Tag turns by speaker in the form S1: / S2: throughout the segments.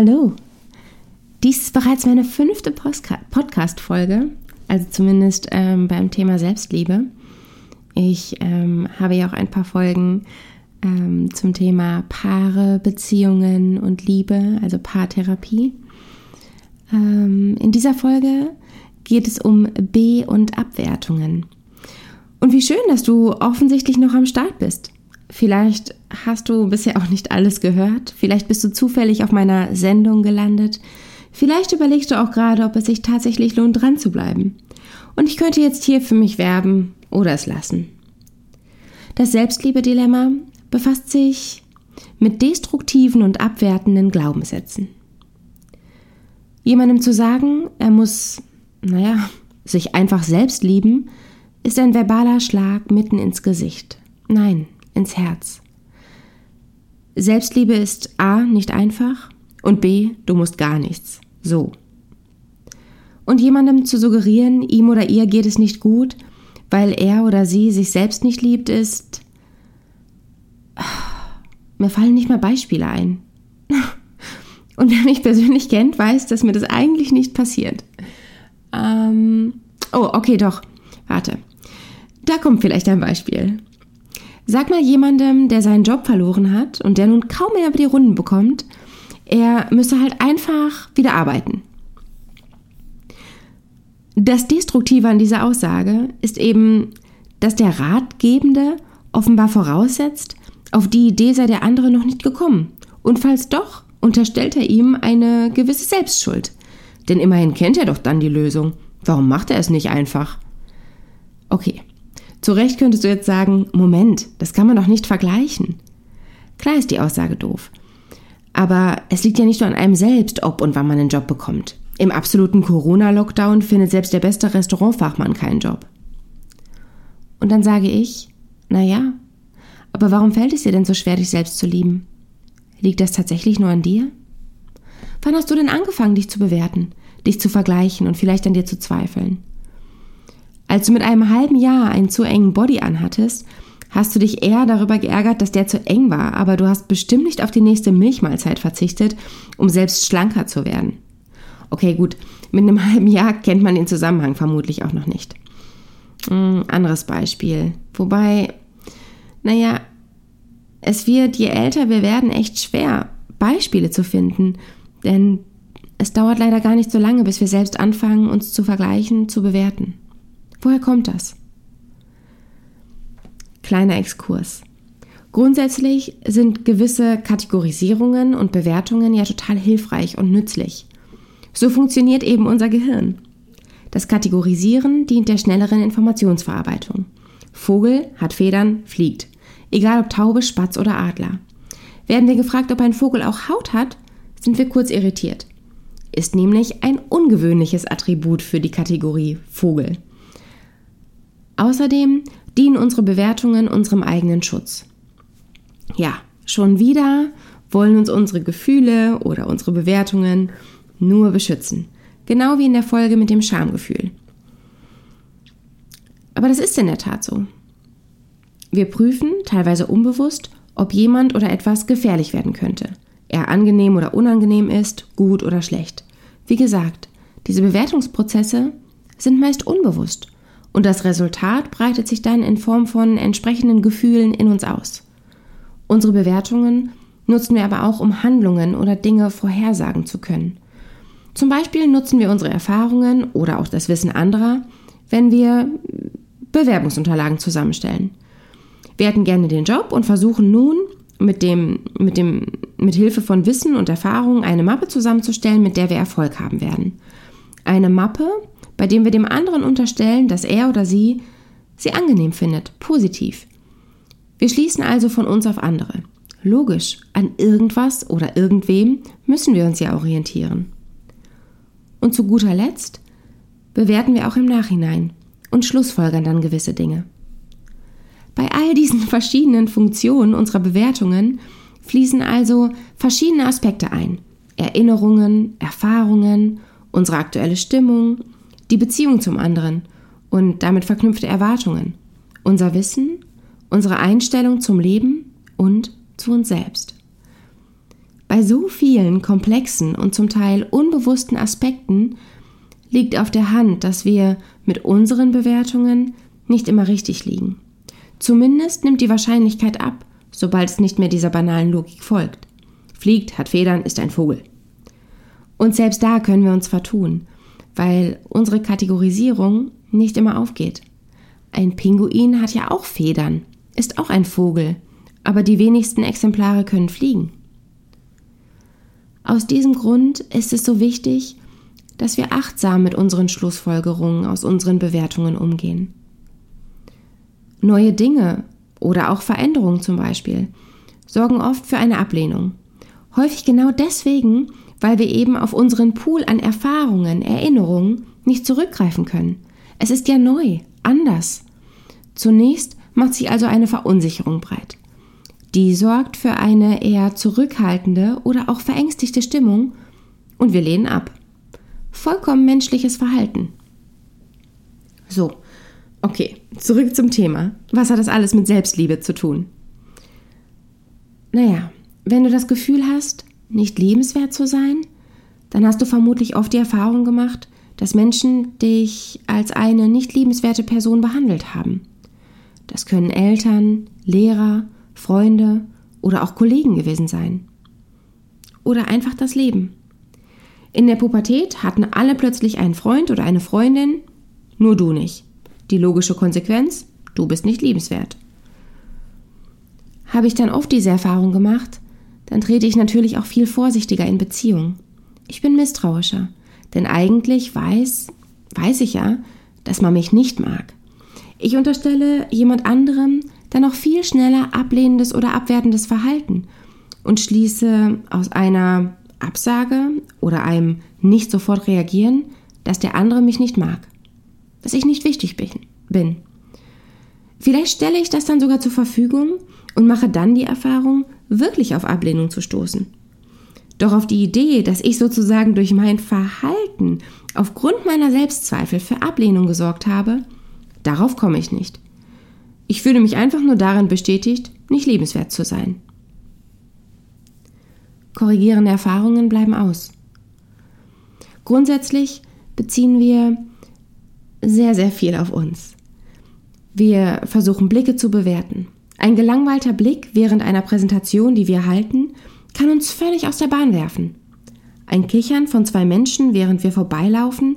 S1: Hallo. Dies ist bereits meine fünfte Podcast-Folge, also zumindest ähm, beim Thema Selbstliebe. Ich ähm, habe ja auch ein paar Folgen ähm, zum Thema Paare, Beziehungen und Liebe, also Paartherapie. Ähm, in dieser Folge geht es um B- und Abwertungen. Und wie schön, dass du offensichtlich noch am Start bist. Vielleicht hast du bisher auch nicht alles gehört. Vielleicht bist du zufällig auf meiner Sendung gelandet. Vielleicht überlegst du auch gerade, ob es sich tatsächlich lohnt, dran zu bleiben. Und ich könnte jetzt hier für mich werben oder es lassen. Das Selbstliebe-Dilemma befasst sich mit destruktiven und abwertenden Glaubenssätzen. Jemandem zu sagen, er muss, naja, sich einfach selbst lieben, ist ein verbaler Schlag mitten ins Gesicht. Nein, ins Herz. Selbstliebe ist A nicht einfach und B, du musst gar nichts. So. Und jemandem zu suggerieren, ihm oder ihr geht es nicht gut, weil er oder sie sich selbst nicht liebt, ist. Mir fallen nicht mal Beispiele ein. Und wer mich persönlich kennt, weiß, dass mir das eigentlich nicht passiert. Ähm, oh, okay, doch. Warte. Da kommt vielleicht ein Beispiel. Sag mal jemandem, der seinen Job verloren hat und der nun kaum mehr über die Runden bekommt, er müsse halt einfach wieder arbeiten. Das Destruktive an dieser Aussage ist eben, dass der Ratgebende offenbar voraussetzt, auf die Idee sei der andere noch nicht gekommen. Und falls doch, unterstellt er ihm eine gewisse Selbstschuld. Denn immerhin kennt er doch dann die Lösung. Warum macht er es nicht einfach? Okay, zu Recht könntest du jetzt sagen, Moment, das kann man doch nicht vergleichen. Klar ist die Aussage doof. Aber es liegt ja nicht nur an einem selbst, ob und wann man einen Job bekommt. Im absoluten Corona-Lockdown findet selbst der beste Restaurantfachmann keinen Job. Und dann sage ich, na ja, aber warum fällt es dir denn so schwer, dich selbst zu lieben? Liegt das tatsächlich nur an dir? Wann hast du denn angefangen, dich zu bewerten, dich zu vergleichen und vielleicht an dir zu zweifeln? Als du mit einem halben Jahr einen zu engen Body anhattest, hast du dich eher darüber geärgert, dass der zu eng war, aber du hast bestimmt nicht auf die nächste Milchmahlzeit verzichtet, um selbst schlanker zu werden. Okay, gut, mit einem halben Jahr kennt man den Zusammenhang vermutlich auch noch nicht. Hm, anderes Beispiel. Wobei, naja, es wird, je älter wir werden, echt schwer, Beispiele zu finden, denn es dauert leider gar nicht so lange, bis wir selbst anfangen, uns zu vergleichen, zu bewerten. Woher kommt das? Kleiner Exkurs. Grundsätzlich sind gewisse Kategorisierungen und Bewertungen ja total hilfreich und nützlich. So funktioniert eben unser Gehirn. Das Kategorisieren dient der schnelleren Informationsverarbeitung. Vogel hat Federn, fliegt. Egal ob Taube, Spatz oder Adler. Werden wir gefragt, ob ein Vogel auch Haut hat, sind wir kurz irritiert. Ist nämlich ein ungewöhnliches Attribut für die Kategorie Vogel. Außerdem dienen unsere Bewertungen unserem eigenen Schutz. Ja, schon wieder wollen uns unsere Gefühle oder unsere Bewertungen nur beschützen. Genau wie in der Folge mit dem Schamgefühl. Aber das ist in der Tat so. Wir prüfen, teilweise unbewusst, ob jemand oder etwas gefährlich werden könnte. Er angenehm oder unangenehm ist, gut oder schlecht. Wie gesagt, diese Bewertungsprozesse sind meist unbewusst und das Resultat breitet sich dann in Form von entsprechenden Gefühlen in uns aus. Unsere Bewertungen nutzen wir aber auch, um Handlungen oder Dinge vorhersagen zu können. Zum Beispiel nutzen wir unsere Erfahrungen oder auch das Wissen anderer, wenn wir Bewerbungsunterlagen zusammenstellen. Wir hätten gerne den Job und versuchen nun mit dem, mit dem, mit Hilfe von Wissen und Erfahrung eine Mappe zusammenzustellen, mit der wir Erfolg haben werden. Eine Mappe, bei dem wir dem anderen unterstellen, dass er oder sie sie angenehm findet, positiv. Wir schließen also von uns auf andere. Logisch, an irgendwas oder irgendwem müssen wir uns ja orientieren. Und zu guter Letzt bewerten wir auch im Nachhinein und schlussfolgern dann gewisse Dinge. Bei all diesen verschiedenen Funktionen unserer Bewertungen fließen also verschiedene Aspekte ein. Erinnerungen, Erfahrungen, unsere aktuelle Stimmung, die Beziehung zum anderen und damit verknüpfte Erwartungen, unser Wissen, unsere Einstellung zum Leben und zu uns selbst. Bei so vielen komplexen und zum Teil unbewussten Aspekten liegt auf der Hand, dass wir mit unseren Bewertungen nicht immer richtig liegen. Zumindest nimmt die Wahrscheinlichkeit ab, sobald es nicht mehr dieser banalen Logik folgt. Fliegt, hat Federn, ist ein Vogel. Und selbst da können wir uns vertun, weil unsere Kategorisierung nicht immer aufgeht. Ein Pinguin hat ja auch Federn, ist auch ein Vogel, aber die wenigsten Exemplare können fliegen. Aus diesem Grund ist es so wichtig, dass wir achtsam mit unseren Schlussfolgerungen aus unseren Bewertungen umgehen. Neue Dinge oder auch Veränderungen zum Beispiel sorgen oft für eine Ablehnung. Häufig genau deswegen, weil wir eben auf unseren Pool an Erfahrungen, Erinnerungen nicht zurückgreifen können. Es ist ja neu, anders. Zunächst macht sich also eine Verunsicherung breit. Die sorgt für eine eher zurückhaltende oder auch verängstigte Stimmung und wir lehnen ab. Vollkommen menschliches Verhalten. So, okay, zurück zum Thema. Was hat das alles mit Selbstliebe zu tun? Naja, wenn du das Gefühl hast, nicht liebenswert zu sein, dann hast du vermutlich oft die Erfahrung gemacht, dass Menschen dich als eine nicht liebenswerte Person behandelt haben. Das können Eltern, Lehrer, Freunde oder auch Kollegen gewesen sein. Oder einfach das Leben. In der Pubertät hatten alle plötzlich einen Freund oder eine Freundin, nur du nicht. Die logische Konsequenz, du bist nicht liebenswert. Habe ich dann oft diese Erfahrung gemacht, dann trete ich natürlich auch viel vorsichtiger in Beziehungen. Ich bin misstrauischer, denn eigentlich weiß, weiß ich ja, dass man mich nicht mag. Ich unterstelle jemand anderem dann auch viel schneller ablehnendes oder abwertendes Verhalten und schließe aus einer Absage oder einem nicht sofort reagieren, dass der andere mich nicht mag, dass ich nicht wichtig bin. Vielleicht stelle ich das dann sogar zur Verfügung und mache dann die Erfahrung, wirklich auf Ablehnung zu stoßen. Doch auf die Idee, dass ich sozusagen durch mein Verhalten aufgrund meiner Selbstzweifel für Ablehnung gesorgt habe, darauf komme ich nicht. Ich fühle mich einfach nur darin bestätigt, nicht liebenswert zu sein. Korrigierende Erfahrungen bleiben aus. Grundsätzlich beziehen wir sehr, sehr viel auf uns. Wir versuchen Blicke zu bewerten. Ein gelangweilter Blick während einer Präsentation, die wir halten, kann uns völlig aus der Bahn werfen. Ein Kichern von zwei Menschen, während wir vorbeilaufen,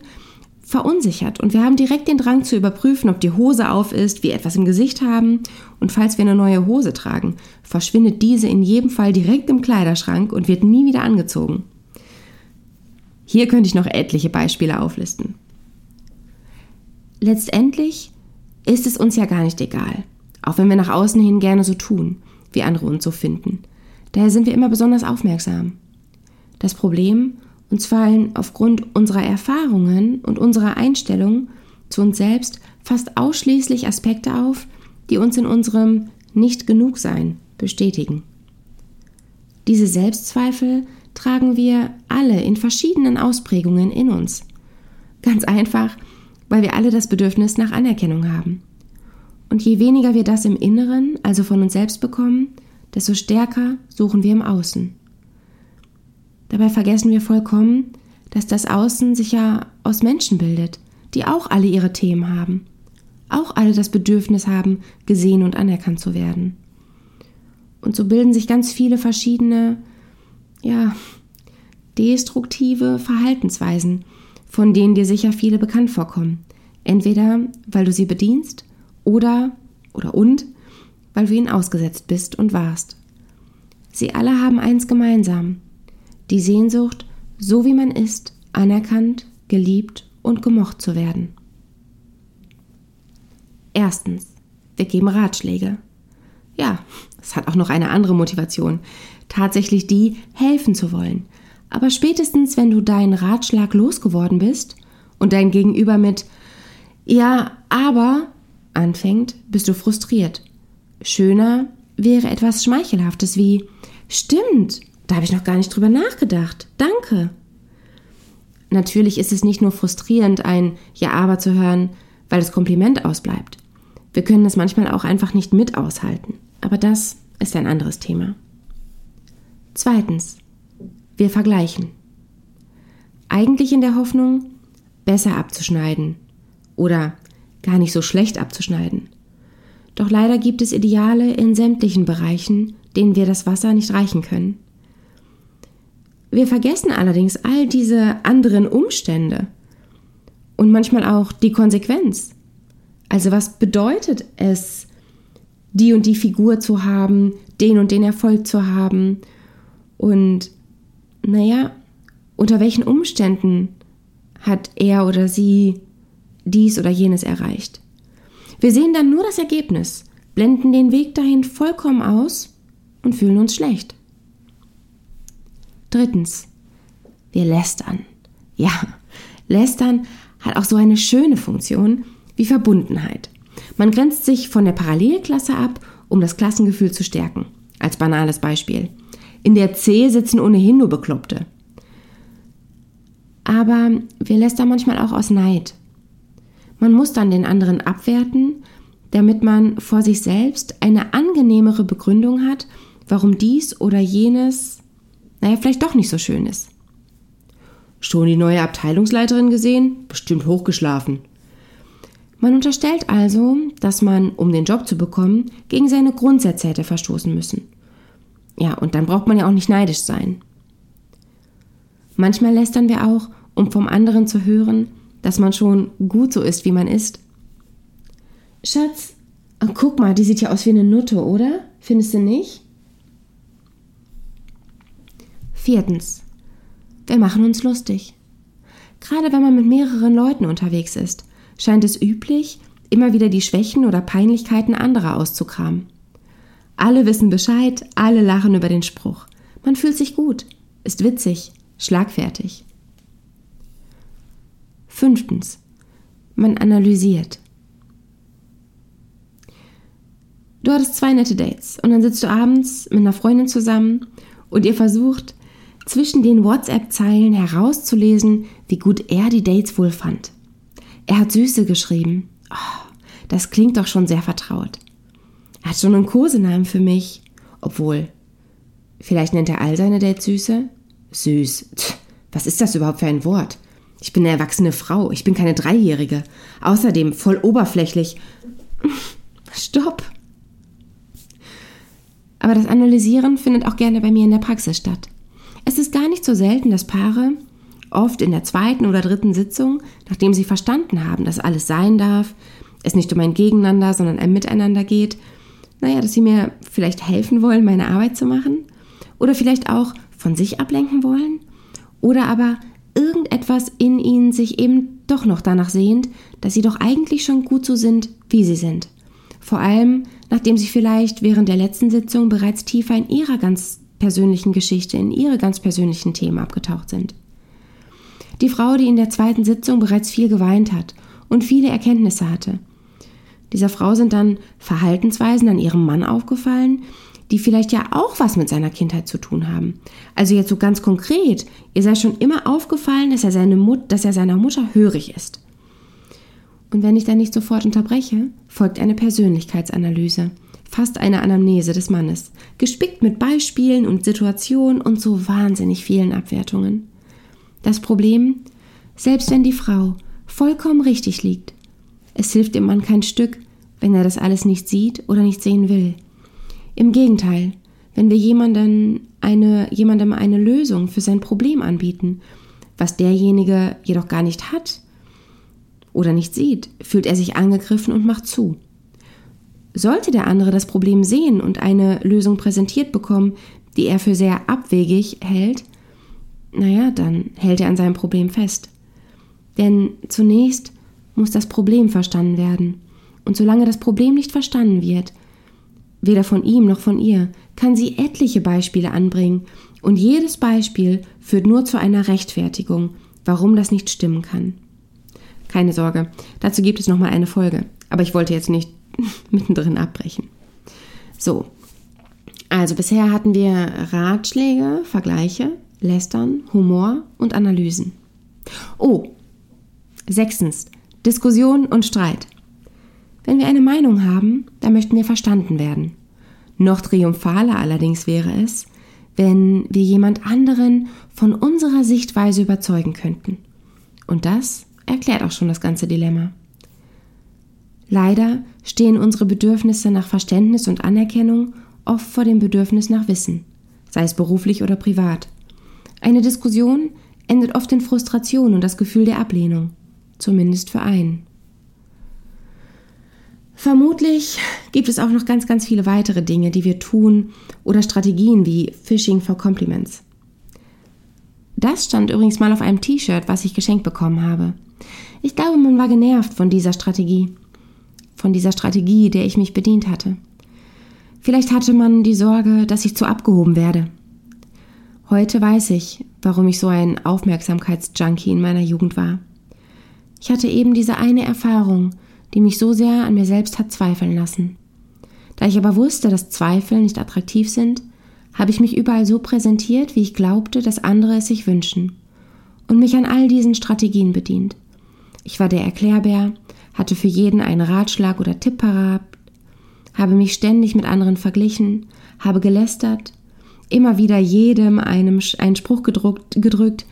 S1: verunsichert und wir haben direkt den Drang zu überprüfen, ob die Hose auf ist, wir etwas im Gesicht haben und falls wir eine neue Hose tragen, verschwindet diese in jedem Fall direkt im Kleiderschrank und wird nie wieder angezogen. Hier könnte ich noch etliche Beispiele auflisten. Letztendlich ist es uns ja gar nicht egal, auch wenn wir nach außen hin gerne so tun, wie andere uns so finden. Daher sind wir immer besonders aufmerksam. Das Problem, uns fallen aufgrund unserer Erfahrungen und unserer Einstellung zu uns selbst fast ausschließlich Aspekte auf, die uns in unserem Nicht-Genug-Sein bestätigen. Diese Selbstzweifel tragen wir alle in verschiedenen Ausprägungen in uns. Ganz einfach, weil wir alle das Bedürfnis nach Anerkennung haben. Und je weniger wir das im Inneren, also von uns selbst bekommen, desto stärker suchen wir im Außen. Dabei vergessen wir vollkommen, dass das Außen sich ja aus Menschen bildet, die auch alle ihre Themen haben, auch alle das Bedürfnis haben, gesehen und anerkannt zu werden. Und so bilden sich ganz viele verschiedene, ja, destruktive Verhaltensweisen, von denen dir sicher viele bekannt vorkommen. Entweder weil du sie bedienst oder oder und weil du ihnen ausgesetzt bist und warst. Sie alle haben eins gemeinsam, die Sehnsucht, so wie man ist, anerkannt, geliebt und gemocht zu werden. Erstens, wir geben Ratschläge. Ja, es hat auch noch eine andere Motivation, tatsächlich die, helfen zu wollen. Aber spätestens, wenn du deinen Ratschlag losgeworden bist und dein Gegenüber mit Ja, aber anfängt, bist du frustriert. Schöner wäre etwas Schmeichelhaftes wie Stimmt, da habe ich noch gar nicht drüber nachgedacht. Danke. Natürlich ist es nicht nur frustrierend, ein Ja aber zu hören, weil das Kompliment ausbleibt. Wir können es manchmal auch einfach nicht mit aushalten. Aber das ist ein anderes Thema. Zweitens, Wir vergleichen. Eigentlich in der Hoffnung, besser abzuschneiden oder gar nicht so schlecht abzuschneiden. Doch leider gibt es Ideale in sämtlichen Bereichen, denen wir das Wasser nicht reichen können. Wir vergessen allerdings all diese anderen Umstände und manchmal auch die Konsequenz. Also was bedeutet es, die und die Figur zu haben, den und den Erfolg zu haben und naja, unter welchen Umständen hat er oder sie dies oder jenes erreicht. Wir sehen dann nur das Ergebnis, blenden den Weg dahin vollkommen aus und fühlen uns schlecht. Drittens, wir lästern. Ja, lästern hat auch so eine schöne Funktion wie Verbundenheit. Man grenzt sich von der Parallelklasse ab, um das Klassengefühl zu stärken. Als banales Beispiel. In der C sitzen ohnehin nur Bekloppte. Aber wir lästern manchmal auch aus Neid. Man muss dann den anderen abwerten, damit man vor sich selbst eine angenehmere Begründung hat, warum dies oder jenes, naja, vielleicht doch nicht so schön ist. Schon die neue Abteilungsleiterin gesehen? Bestimmt hochgeschlafen. Man unterstellt also, dass man, um den Job zu bekommen, gegen seine Grundsätze hätte verstoßen müssen. Ja, und dann braucht man ja auch nicht neidisch sein. Manchmal lästern wir auch, um vom anderen zu hören, dass man schon gut so ist, wie man ist. Schatz, oh, guck mal, die sieht ja aus wie eine Nutte, oder? Findest du nicht? Viertens. Wir machen uns lustig. Gerade wenn man mit mehreren Leuten unterwegs ist, scheint es üblich, immer wieder die Schwächen oder Peinlichkeiten anderer auszukramen. Alle wissen Bescheid, alle lachen über den Spruch. Man fühlt sich gut, ist witzig, schlagfertig. Fünftens. Man analysiert. Du hattest zwei nette Dates und dann sitzt du abends mit einer Freundin zusammen und ihr versucht, zwischen den WhatsApp-Zeilen herauszulesen, wie gut er die Dates wohl fand. Er hat Süße geschrieben. Oh, das klingt doch schon sehr vertraut. Er hat schon einen Kosenamen für mich. Obwohl, vielleicht nennt er all seine Dates Süße? Süß. Tch, was ist das überhaupt für ein Wort? Ich bin eine erwachsene Frau, ich bin keine Dreijährige. Außerdem voll oberflächlich. Stopp! Aber das Analysieren findet auch gerne bei mir in der Praxis statt. Es ist gar nicht so selten, dass Paare, oft in der zweiten oder dritten Sitzung, nachdem sie verstanden haben, dass alles sein darf, es nicht um ein Gegeneinander, sondern ein Miteinander geht, naja, dass sie mir vielleicht helfen wollen, meine Arbeit zu machen oder vielleicht auch von sich ablenken wollen oder aber irgendetwas in ihnen sich eben doch noch danach sehnt, dass sie doch eigentlich schon gut so sind, wie sie sind. Vor allem, nachdem sie vielleicht während der letzten Sitzung bereits tiefer in ihrer ganz persönlichen Geschichte, in ihre ganz persönlichen Themen abgetaucht sind. Die Frau, die in der zweiten Sitzung bereits viel geweint hat und viele Erkenntnisse hatte. Dieser Frau sind dann Verhaltensweisen an ihrem Mann aufgefallen, die vielleicht ja auch was mit seiner Kindheit zu tun haben. Also jetzt so ganz konkret, ihr sei schon immer aufgefallen, dass er, seine Mut, dass er seiner Mutter hörig ist. Und wenn ich dann nicht sofort unterbreche, folgt eine Persönlichkeitsanalyse, fast eine Anamnese des Mannes, gespickt mit Beispielen und Situationen und so wahnsinnig vielen Abwertungen. Das Problem, selbst wenn die Frau vollkommen richtig liegt, es hilft dem Mann kein Stück, wenn er das alles nicht sieht oder nicht sehen will. Im Gegenteil, wenn wir jemandem eine, jemandem eine Lösung für sein Problem anbieten, was derjenige jedoch gar nicht hat oder nicht sieht, fühlt er sich angegriffen und macht zu. Sollte der andere das Problem sehen und eine Lösung präsentiert bekommen, die er für sehr abwegig hält, naja, dann hält er an seinem Problem fest. Denn zunächst muss das Problem verstanden werden. Und solange das Problem nicht verstanden wird, weder von ihm noch von ihr, kann sie etliche Beispiele anbringen, und jedes Beispiel führt nur zu einer Rechtfertigung, warum das nicht stimmen kann. Keine Sorge, dazu gibt es nochmal eine Folge, aber ich wollte jetzt nicht mittendrin abbrechen. So, also bisher hatten wir Ratschläge, Vergleiche, Lästern, Humor und Analysen. Oh, sechstens, Diskussion und Streit. Wenn wir eine Meinung haben, dann möchten wir verstanden werden. Noch triumphaler allerdings wäre es, wenn wir jemand anderen von unserer Sichtweise überzeugen könnten. Und das erklärt auch schon das ganze Dilemma. Leider stehen unsere Bedürfnisse nach Verständnis und Anerkennung oft vor dem Bedürfnis nach Wissen, sei es beruflich oder privat. Eine Diskussion endet oft in Frustration und das Gefühl der Ablehnung, zumindest für einen. Vermutlich gibt es auch noch ganz, ganz viele weitere Dinge, die wir tun oder Strategien wie Phishing for Compliments. Das stand übrigens mal auf einem T-Shirt, was ich geschenkt bekommen habe. Ich glaube, man war genervt von dieser Strategie von dieser Strategie, der ich mich bedient hatte. Vielleicht hatte man die Sorge, dass ich zu abgehoben werde. Heute weiß ich, warum ich so ein Aufmerksamkeitsjunkie in meiner Jugend war. Ich hatte eben diese eine Erfahrung, die mich so sehr an mir selbst hat zweifeln lassen. Da ich aber wusste, dass Zweifel nicht attraktiv sind, habe ich mich überall so präsentiert, wie ich glaubte, dass andere es sich wünschen, und mich an all diesen Strategien bedient. Ich war der Erklärbär, hatte für jeden einen Ratschlag oder Tipp parat, habe mich ständig mit anderen verglichen, habe gelästert, immer wieder jedem einem einen Spruch gedruckt, gedrückt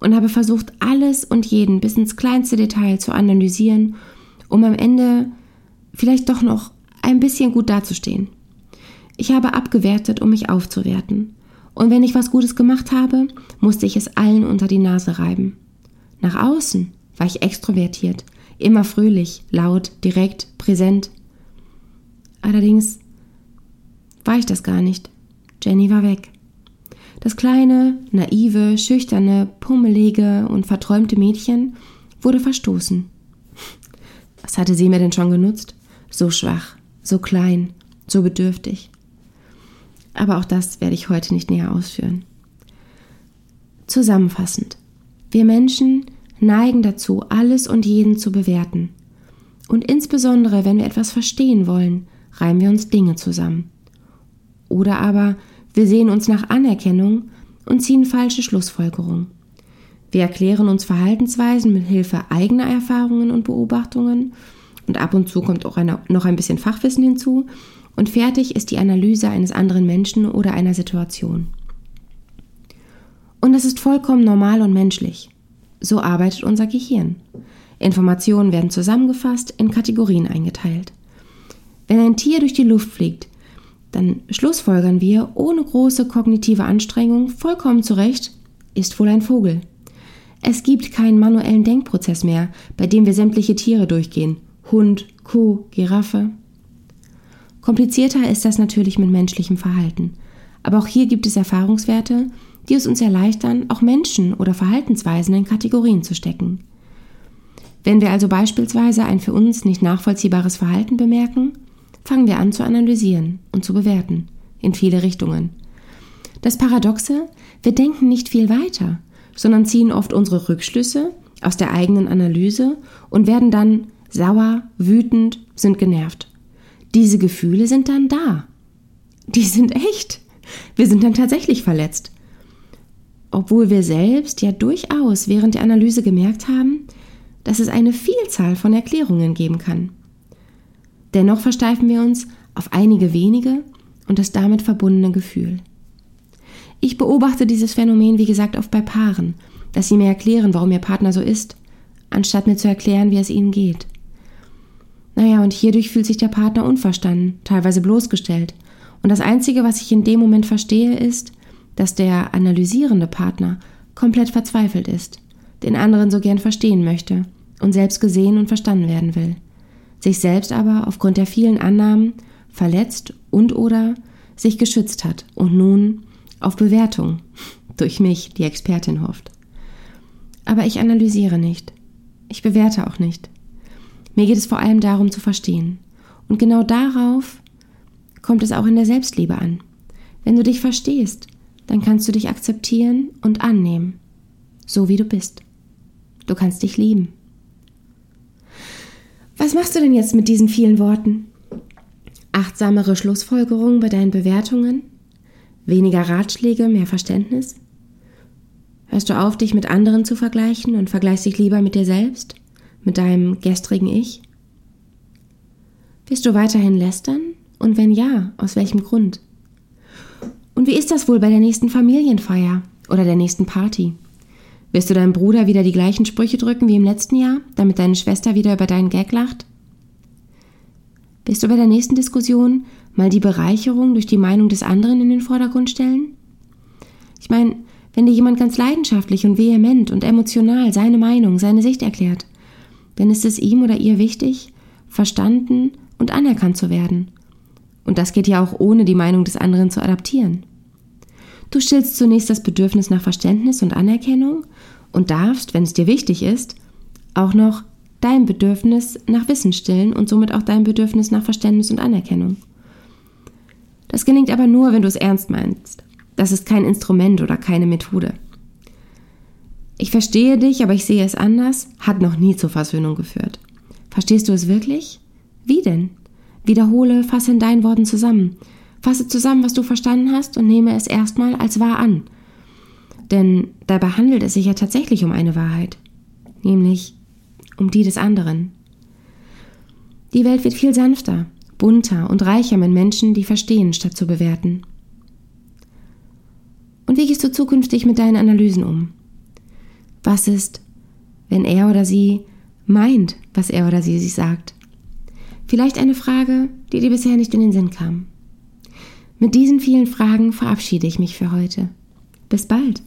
S1: und habe versucht, alles und jeden bis ins kleinste Detail zu analysieren, um am Ende vielleicht doch noch ein bisschen gut dazustehen. Ich habe abgewertet, um mich aufzuwerten. Und wenn ich was Gutes gemacht habe, musste ich es allen unter die Nase reiben. Nach außen war ich extrovertiert, immer fröhlich, laut, direkt, präsent. Allerdings war ich das gar nicht. Jenny war weg. Das kleine, naive, schüchterne, pummelige und verträumte Mädchen wurde verstoßen. Was hatte sie mir denn schon genutzt? So schwach, so klein, so bedürftig. Aber auch das werde ich heute nicht näher ausführen. Zusammenfassend. Wir Menschen neigen dazu, alles und jeden zu bewerten. Und insbesondere, wenn wir etwas verstehen wollen, reimen wir uns Dinge zusammen. Oder aber wir sehen uns nach Anerkennung und ziehen falsche Schlussfolgerungen. Wir erklären uns Verhaltensweisen mit Hilfe eigener Erfahrungen und Beobachtungen und ab und zu kommt auch eine, noch ein bisschen Fachwissen hinzu und fertig ist die Analyse eines anderen Menschen oder einer Situation. Und das ist vollkommen normal und menschlich. So arbeitet unser Gehirn. Informationen werden zusammengefasst, in Kategorien eingeteilt. Wenn ein Tier durch die Luft fliegt, dann schlussfolgern wir ohne große kognitive Anstrengung vollkommen zurecht, ist wohl ein Vogel. Es gibt keinen manuellen Denkprozess mehr, bei dem wir sämtliche Tiere durchgehen. Hund, Kuh, Giraffe. Komplizierter ist das natürlich mit menschlichem Verhalten. Aber auch hier gibt es Erfahrungswerte, die es uns erleichtern, auch Menschen oder Verhaltensweisen in Kategorien zu stecken. Wenn wir also beispielsweise ein für uns nicht nachvollziehbares Verhalten bemerken, fangen wir an zu analysieren und zu bewerten, in viele Richtungen. Das Paradoxe, wir denken nicht viel weiter, sondern ziehen oft unsere Rückschlüsse aus der eigenen Analyse und werden dann sauer, wütend, sind genervt. Diese Gefühle sind dann da. Die sind echt. Wir sind dann tatsächlich verletzt obwohl wir selbst ja durchaus während der Analyse gemerkt haben, dass es eine Vielzahl von Erklärungen geben kann. Dennoch versteifen wir uns auf einige wenige und das damit verbundene Gefühl. Ich beobachte dieses Phänomen, wie gesagt, oft bei Paaren, dass sie mir erklären, warum ihr Partner so ist, anstatt mir zu erklären, wie es ihnen geht. Naja, und hierdurch fühlt sich der Partner unverstanden, teilweise bloßgestellt. Und das Einzige, was ich in dem Moment verstehe, ist, dass der analysierende Partner komplett verzweifelt ist, den anderen so gern verstehen möchte und selbst gesehen und verstanden werden will, sich selbst aber aufgrund der vielen Annahmen verletzt und oder sich geschützt hat und nun auf Bewertung durch mich, die Expertin, hofft. Aber ich analysiere nicht. Ich bewerte auch nicht. Mir geht es vor allem darum zu verstehen. Und genau darauf kommt es auch in der Selbstliebe an. Wenn du dich verstehst, dann kannst du dich akzeptieren und annehmen, so wie du bist. Du kannst dich lieben. Was machst du denn jetzt mit diesen vielen Worten? Achtsamere Schlussfolgerungen bei deinen Bewertungen? Weniger Ratschläge, mehr Verständnis? Hörst du auf, dich mit anderen zu vergleichen und vergleichst dich lieber mit dir selbst, mit deinem gestrigen Ich? Wirst du weiterhin lästern? Und wenn ja, aus welchem Grund? Und wie ist das wohl bei der nächsten Familienfeier oder der nächsten Party? Wirst du deinem Bruder wieder die gleichen Sprüche drücken wie im letzten Jahr, damit deine Schwester wieder über deinen Gag lacht? Wirst du bei der nächsten Diskussion mal die Bereicherung durch die Meinung des anderen in den Vordergrund stellen? Ich meine, wenn dir jemand ganz leidenschaftlich und vehement und emotional seine Meinung, seine Sicht erklärt, dann ist es ihm oder ihr wichtig, verstanden und anerkannt zu werden. Und das geht ja auch ohne die Meinung des anderen zu adaptieren. Du stillst zunächst das Bedürfnis nach Verständnis und Anerkennung und darfst, wenn es dir wichtig ist, auch noch dein Bedürfnis nach Wissen stillen und somit auch dein Bedürfnis nach Verständnis und Anerkennung. Das gelingt aber nur, wenn du es ernst meinst. Das ist kein Instrument oder keine Methode. Ich verstehe dich, aber ich sehe es anders, hat noch nie zur Versöhnung geführt. Verstehst du es wirklich? Wie denn? Wiederhole, fasse in deinen Worten zusammen. Fasse zusammen, was du verstanden hast und nehme es erstmal als wahr an. Denn dabei handelt es sich ja tatsächlich um eine Wahrheit, nämlich um die des anderen. Die Welt wird viel sanfter, bunter und reicher mit Menschen, die verstehen, statt zu bewerten. Und wie gehst du zukünftig mit deinen Analysen um? Was ist, wenn er oder sie meint, was er oder sie sich sagt? Vielleicht eine Frage, die dir bisher nicht in den Sinn kam. Mit diesen vielen Fragen verabschiede ich mich für heute. Bis bald.